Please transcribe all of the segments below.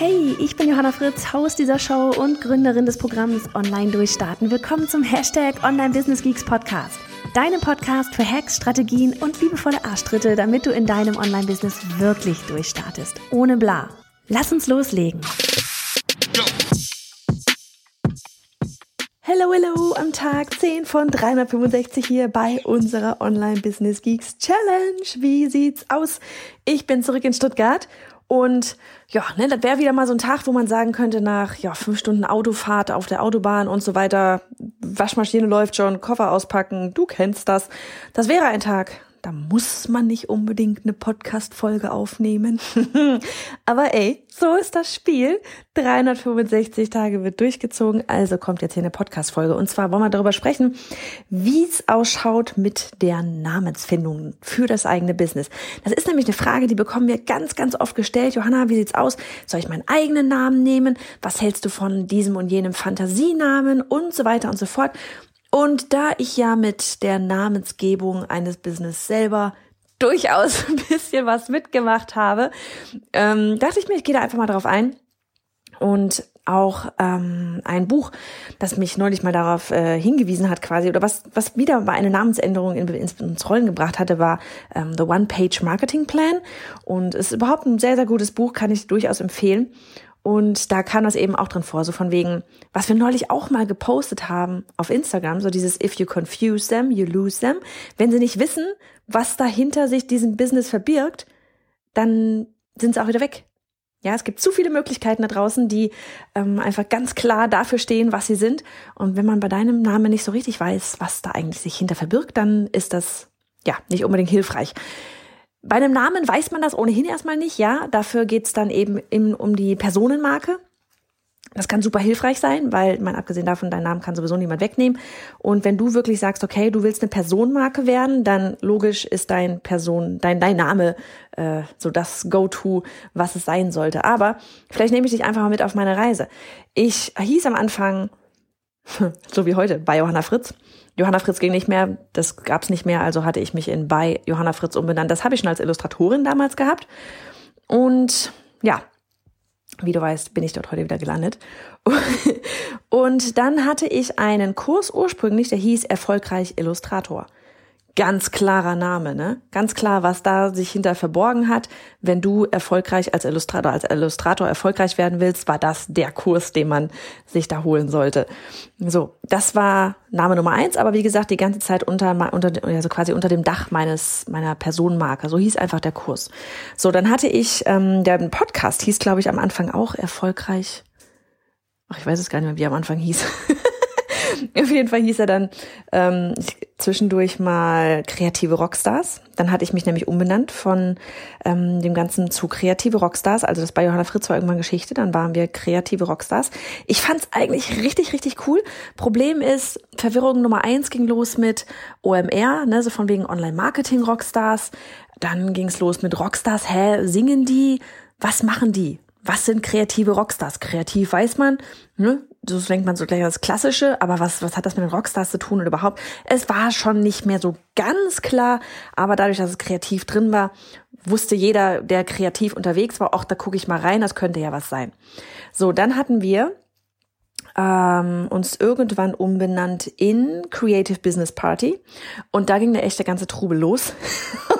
Hey, ich bin Johanna Fritz, Haus dieser Show und Gründerin des Programms Online Durchstarten. Willkommen zum Hashtag Online Business Geeks Podcast. Deinem Podcast für Hacks, Strategien und liebevolle Arschtritte, damit du in deinem Online-Business wirklich durchstartest. Ohne bla. Lass uns loslegen. Hello, hello, am Tag 10 von 365 hier bei unserer Online Business Geeks Challenge. Wie sieht's aus? Ich bin zurück in Stuttgart und ja, ne, das wäre wieder mal so ein Tag, wo man sagen könnte, nach ja, fünf Stunden Autofahrt auf der Autobahn und so weiter, Waschmaschine läuft schon, Koffer auspacken, du kennst das. Das wäre ein Tag, da muss man nicht unbedingt eine Podcast-Folge aufnehmen. Aber ey, so ist das Spiel. 365 Tage wird durchgezogen, also kommt jetzt hier eine Podcast-Folge. Und zwar wollen wir darüber sprechen, wie es ausschaut mit der Namensfindung für das eigene Business. Das ist nämlich eine Frage, die bekommen wir ganz, ganz oft gestellt. Johanna, wie sieht's aus? Soll ich meinen eigenen Namen nehmen? Was hältst du von diesem und jenem Fantasienamen? Und so weiter und so fort. Und da ich ja mit der Namensgebung eines Business selber durchaus ein bisschen was mitgemacht habe, ähm, dachte ich mir, ich gehe da einfach mal drauf ein. Und auch ähm, ein Buch, das mich neulich mal darauf äh, hingewiesen hat, quasi, oder was, was wieder mal eine Namensänderung in, ins, Rollen gebracht hatte, war ähm, The One-Page Marketing Plan. Und es ist überhaupt ein sehr, sehr gutes Buch, kann ich durchaus empfehlen. Und da kam das eben auch drin vor, so von wegen, was wir neulich auch mal gepostet haben auf Instagram, so dieses If you confuse them, you lose them. Wenn sie nicht wissen, was dahinter sich diesem Business verbirgt, dann sind sie auch wieder weg. Ja, es gibt zu viele Möglichkeiten da draußen, die ähm, einfach ganz klar dafür stehen, was sie sind. Und wenn man bei deinem Namen nicht so richtig weiß, was da eigentlich sich hinter verbirgt, dann ist das ja nicht unbedingt hilfreich. Bei einem Namen weiß man das ohnehin erstmal nicht, ja. Dafür geht's dann eben im, um die Personenmarke. Das kann super hilfreich sein, weil, man abgesehen davon, deinen Namen kann sowieso niemand wegnehmen. Und wenn du wirklich sagst, okay, du willst eine Personenmarke werden, dann logisch ist dein Person, dein, dein Name äh, so das Go-To, was es sein sollte. Aber vielleicht nehme ich dich einfach mal mit auf meine Reise. Ich hieß am Anfang, so wie heute, bei Johanna Fritz. Johanna Fritz ging nicht mehr, das gab's nicht mehr, also hatte ich mich in bei Johanna Fritz umbenannt. Das habe ich schon als Illustratorin damals gehabt. Und ja, wie du weißt, bin ich dort heute wieder gelandet. Und dann hatte ich einen Kurs ursprünglich, der hieß Erfolgreich Illustrator ganz klarer Name, ne? Ganz klar, was da sich hinter verborgen hat. Wenn du erfolgreich als Illustrator, als Illustrator erfolgreich werden willst, war das der Kurs, den man sich da holen sollte. So, das war Name Nummer eins, aber wie gesagt, die ganze Zeit unter, unter also quasi unter dem Dach meines meiner Personenmarke. So hieß einfach der Kurs. So, dann hatte ich, ähm, der Podcast hieß, glaube ich, am Anfang auch erfolgreich. Ach, ich weiß es gar nicht mehr, wie er am Anfang hieß. Auf jeden Fall hieß er dann ähm, zwischendurch mal kreative Rockstars. Dann hatte ich mich nämlich umbenannt von ähm, dem Ganzen zu kreative Rockstars. Also das bei Johanna Fritz war irgendwann Geschichte. Dann waren wir kreative Rockstars. Ich fand es eigentlich richtig, richtig cool. Problem ist, Verwirrung Nummer eins ging los mit OMR, ne, so von wegen Online-Marketing Rockstars. Dann ging es los mit Rockstars. Hä, singen die? Was machen die? was sind kreative Rockstars? Kreativ weiß man, ne? So denkt man so gleich das Klassische, aber was, was hat das mit den Rockstars zu tun und überhaupt? Es war schon nicht mehr so ganz klar, aber dadurch, dass es kreativ drin war, wusste jeder, der kreativ unterwegs war, auch da gucke ich mal rein, das könnte ja was sein. So, dann hatten wir ähm, uns irgendwann umbenannt in Creative Business Party und da ging der echte ganze Trubel los.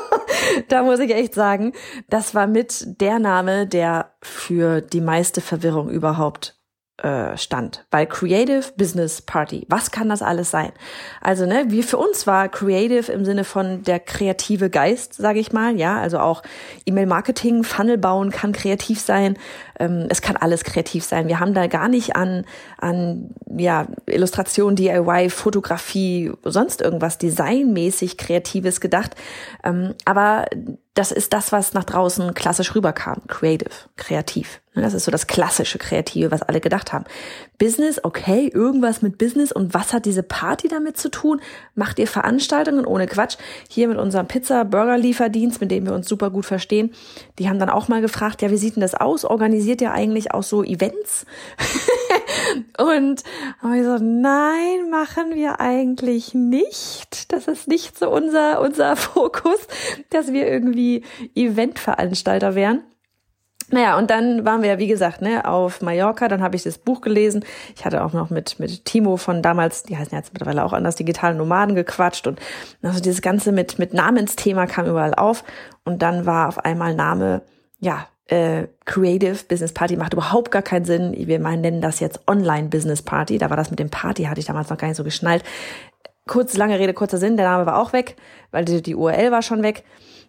da muss ich echt sagen, das war mit der Name, der für die meiste Verwirrung überhaupt äh, stand. Weil Creative Business Party, was kann das alles sein? Also, ne, wie für uns war Creative im Sinne von der kreative Geist, sage ich mal, ja, also auch E-Mail-Marketing, Funnel bauen kann kreativ sein. Ähm, es kann alles kreativ sein. Wir haben da gar nicht an, an ja, Illustration, DIY, Fotografie, sonst irgendwas designmäßig Kreatives gedacht. Ähm, aber das ist das, was nach draußen klassisch rüberkam. Creative, kreativ. Ne, das ist so das klassische Kreative, was alle gedacht haben. Business, okay, irgendwas mit Business. Und was hat diese Party damit zu tun? Macht ihr Veranstaltungen ohne Quatsch? Hier mit unserem Pizza-Burger-Lieferdienst, mit dem wir uns super gut verstehen. Die haben dann auch mal gefragt, ja, wie sieht denn das aus? Organisiert ihr eigentlich auch so Events? und haben wir gesagt, nein, machen wir eigentlich nicht. Das ist nicht so unser, unser Fokus, dass wir irgendwie Eventveranstalter wären. Naja, und dann waren wir ja, wie gesagt, ne, auf Mallorca, dann habe ich das Buch gelesen. Ich hatte auch noch mit, mit Timo von damals, die heißen jetzt mittlerweile auch anders, digitalen Nomaden gequatscht und also dieses Ganze mit, mit Namensthema kam überall auf und dann war auf einmal Name, ja, äh, Creative Business Party macht überhaupt gar keinen Sinn. Wir nennen das jetzt Online Business Party. Da war das mit dem Party, hatte ich damals noch gar nicht so geschnallt. Kurz, lange Rede, kurzer Sinn, der Name war auch weg, weil die, die URL war schon weg.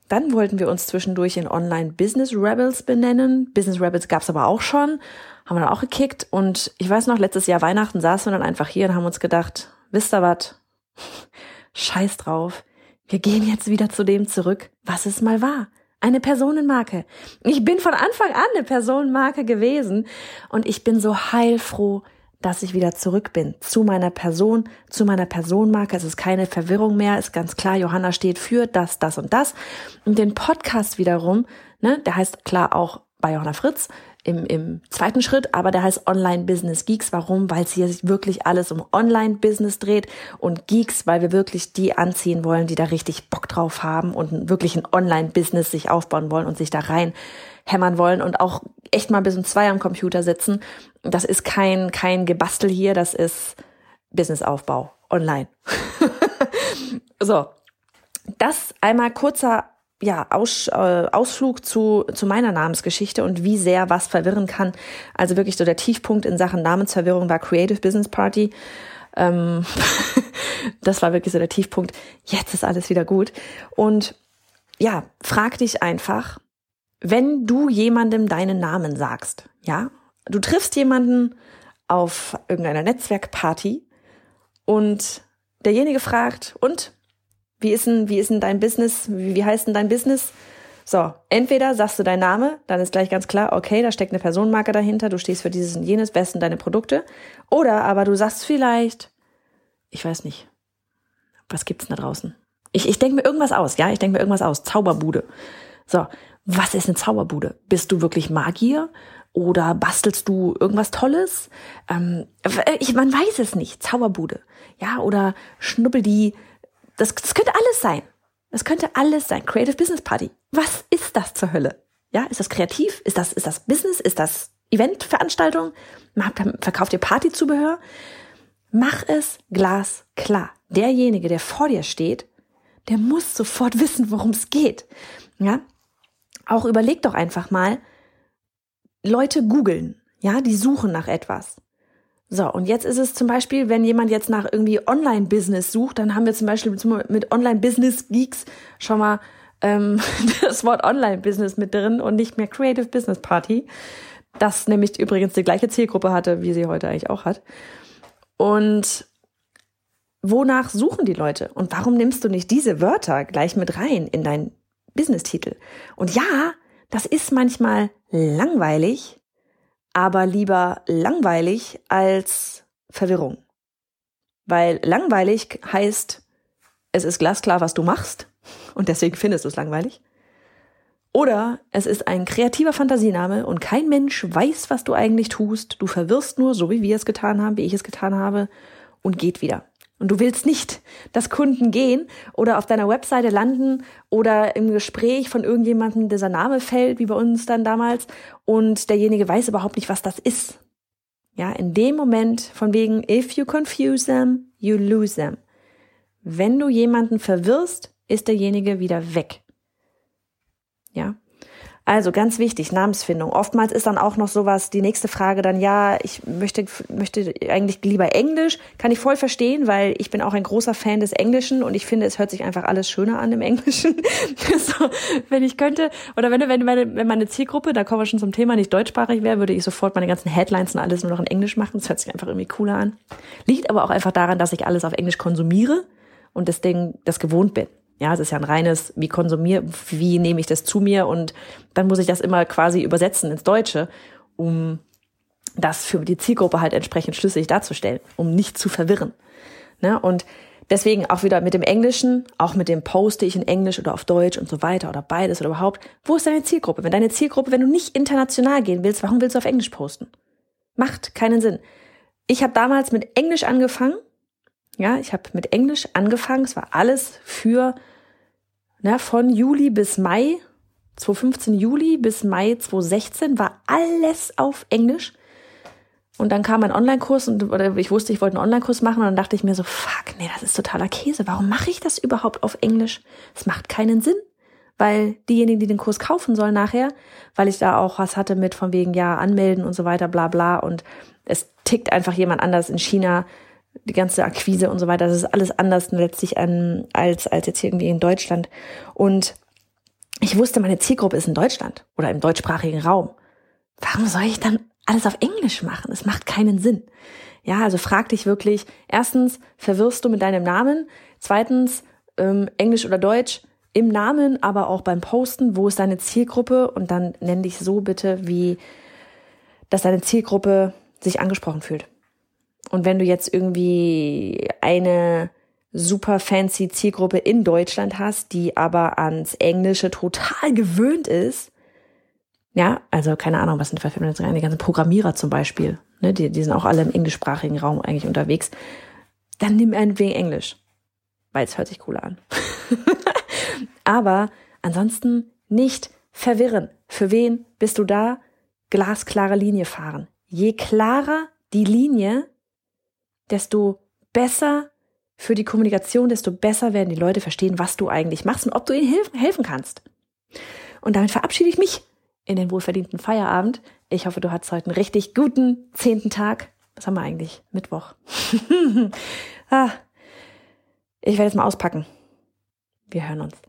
Dann wollten wir uns zwischendurch in Online Business Rebels benennen. Business Rebels gab's aber auch schon, haben wir dann auch gekickt. Und ich weiß noch, letztes Jahr Weihnachten saßen wir dann einfach hier und haben uns gedacht, wisst ihr was? Scheiß drauf. Wir gehen jetzt wieder zu dem zurück, was es mal war. Eine Personenmarke. Ich bin von Anfang an eine Personenmarke gewesen und ich bin so heilfroh, dass ich wieder zurück bin zu meiner Person, zu meiner Personenmarke. Es ist keine Verwirrung mehr, ist ganz klar, Johanna steht für das, das und das. Und den Podcast wiederum, ne, der heißt klar auch bei Johanna Fritz im, im zweiten Schritt, aber der heißt Online Business Geeks. Warum? Weil es hier sich wirklich alles um Online Business dreht und Geeks, weil wir wirklich die anziehen wollen, die da richtig Bock drauf haben und wirklich ein Online Business sich aufbauen wollen und sich da rein hämmern wollen und auch echt mal bis um zwei am Computer sitzen. Das ist kein, kein Gebastel hier, das ist Businessaufbau online. so. Das einmal kurzer ja, Aus, äh, Ausflug zu, zu meiner Namensgeschichte und wie sehr was verwirren kann. Also wirklich so der Tiefpunkt in Sachen Namensverwirrung war Creative Business Party. Ähm das war wirklich so der Tiefpunkt. Jetzt ist alles wieder gut. Und ja, frag dich einfach, wenn du jemandem deinen Namen sagst, ja, du triffst jemanden auf irgendeiner Netzwerkparty und derjenige fragt, und wie ist denn, wie ist denn dein Business? Wie, wie heißt denn dein Business? So, entweder sagst du deinen Name, dann ist gleich ganz klar, okay, da steckt eine Personenmarke dahinter, du stehst für dieses und jenes, sind deine Produkte? Oder aber du sagst vielleicht, ich weiß nicht, was gibt's denn da draußen? Ich, ich denke mir irgendwas aus, ja, ich denke mir irgendwas aus. Zauberbude. So, was ist eine Zauberbude? Bist du wirklich Magier? Oder bastelst du irgendwas Tolles? Ähm, ich, man weiß es nicht. Zauberbude. Ja, oder schnuppel die. Das, das könnte alles sein. Das könnte alles sein. Creative Business Party. Was ist das zur Hölle? Ja, ist das kreativ? Ist das, ist das Business? Ist das Eventveranstaltung? Verkauft ihr Partyzubehör? Mach es glasklar. Derjenige, der vor dir steht, der muss sofort wissen, worum es geht. Ja, auch überleg doch einfach mal, Leute googeln, ja, die suchen nach etwas. So, und jetzt ist es zum Beispiel, wenn jemand jetzt nach irgendwie Online-Business sucht, dann haben wir zum Beispiel mit Online-Business-Geeks schon mal ähm, das Wort Online-Business mit drin und nicht mehr Creative Business Party. Das nämlich übrigens die gleiche Zielgruppe hatte, wie sie heute eigentlich auch hat. Und wonach suchen die Leute? Und warum nimmst du nicht diese Wörter gleich mit rein in dein Business-Titel. Und ja, das ist manchmal langweilig, aber lieber langweilig als Verwirrung. Weil langweilig heißt, es ist glasklar, was du machst und deswegen findest du es langweilig. Oder es ist ein kreativer Fantasiename und kein Mensch weiß, was du eigentlich tust. Du verwirrst nur, so wie wir es getan haben, wie ich es getan habe, und geht wieder. Und du willst nicht, dass Kunden gehen oder auf deiner Webseite landen oder im Gespräch von irgendjemandem dieser Name fällt, wie bei uns dann damals, und derjenige weiß überhaupt nicht, was das ist. Ja, in dem Moment von wegen, if you confuse them, you lose them. Wenn du jemanden verwirrst, ist derjenige wieder weg. Ja. Also ganz wichtig, Namensfindung. Oftmals ist dann auch noch sowas, die nächste Frage dann, ja, ich möchte, möchte eigentlich lieber Englisch. Kann ich voll verstehen, weil ich bin auch ein großer Fan des Englischen und ich finde, es hört sich einfach alles schöner an im Englischen. so, wenn ich könnte, oder wenn, wenn, meine, wenn meine Zielgruppe, da kommen wir schon zum Thema, nicht deutschsprachig wäre, würde ich sofort meine ganzen Headlines und alles nur noch in Englisch machen. Das hört sich einfach irgendwie cooler an. Liegt aber auch einfach daran, dass ich alles auf Englisch konsumiere und das Ding das gewohnt bin. Ja, es ist ja ein reines, wie konsumiere, wie nehme ich das zu mir und dann muss ich das immer quasi übersetzen ins Deutsche, um das für die Zielgruppe halt entsprechend schlüssig darzustellen, um nicht zu verwirren. Ne? Und deswegen auch wieder mit dem Englischen, auch mit dem poste ich in Englisch oder auf Deutsch und so weiter oder beides oder überhaupt. Wo ist deine Zielgruppe? Wenn deine Zielgruppe, wenn du nicht international gehen willst, warum willst du auf Englisch posten? Macht keinen Sinn. Ich habe damals mit Englisch angefangen. Ja, ich habe mit Englisch angefangen. Es war alles für na, von Juli bis Mai 2015 Juli bis Mai 2016 war alles auf Englisch. Und dann kam ein Online-Kurs und oder ich wusste, ich wollte einen Online-Kurs machen und dann dachte ich mir so, fuck, nee, das ist totaler Käse. Warum mache ich das überhaupt auf Englisch? Es macht keinen Sinn, weil diejenigen, die den Kurs kaufen sollen nachher, weil ich da auch was hatte mit von wegen ja anmelden und so weiter, bla bla und es tickt einfach jemand anders in China, die ganze Akquise und so weiter. Das ist alles anders letztlich an, als als jetzt irgendwie in Deutschland und ich wusste, meine Zielgruppe ist in Deutschland oder im deutschsprachigen Raum. Warum soll ich dann alles auf Englisch machen. Es macht keinen Sinn. Ja, also frag dich wirklich, erstens, verwirrst du mit deinem Namen? Zweitens, ähm, Englisch oder Deutsch im Namen, aber auch beim Posten, wo ist deine Zielgruppe? Und dann nenn dich so bitte, wie, dass deine Zielgruppe sich angesprochen fühlt. Und wenn du jetzt irgendwie eine super fancy Zielgruppe in Deutschland hast, die aber ans Englische total gewöhnt ist, ja, also keine Ahnung, was sind für? Die ganzen Programmierer zum Beispiel, ne, die, die sind auch alle im englischsprachigen Raum eigentlich unterwegs. Dann nimm ein wenig Englisch, weil es hört sich cooler an. Aber ansonsten nicht verwirren. Für wen bist du da? Glasklare Linie fahren. Je klarer die Linie, desto besser für die Kommunikation, desto besser werden die Leute verstehen, was du eigentlich machst und ob du ihnen helfen kannst. Und damit verabschiede ich mich in den wohlverdienten Feierabend. Ich hoffe, du hattest heute einen richtig guten zehnten Tag. Was haben wir eigentlich? Mittwoch. ah, ich werde jetzt mal auspacken. Wir hören uns.